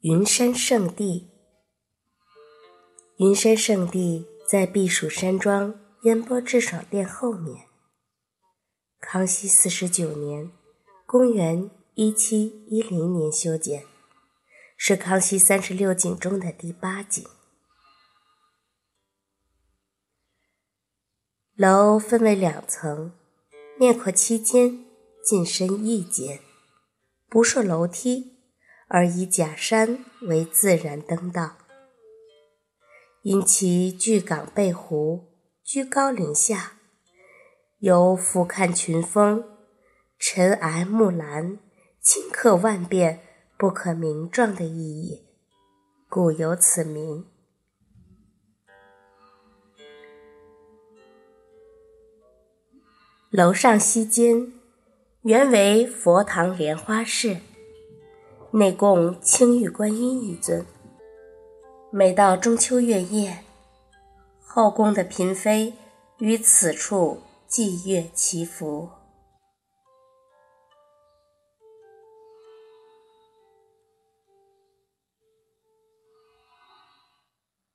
云山圣地，云山圣地在避暑山庄烟波致爽殿后面。康熙四十九年（公元一七一零年）修建，是康熙三十六景中的第八景。楼分为两层，面阔七间，进深一间，不设楼梯。而以假山为自然登道，因其巨港背湖，居高临下，有俯瞰群峰、尘埃木兰、顷刻万变、不可名状的意义，故有此名。楼上西间原为佛堂莲花室。内供青玉观音一尊。每到中秋月夜，后宫的嫔妃于此处祭月祈福。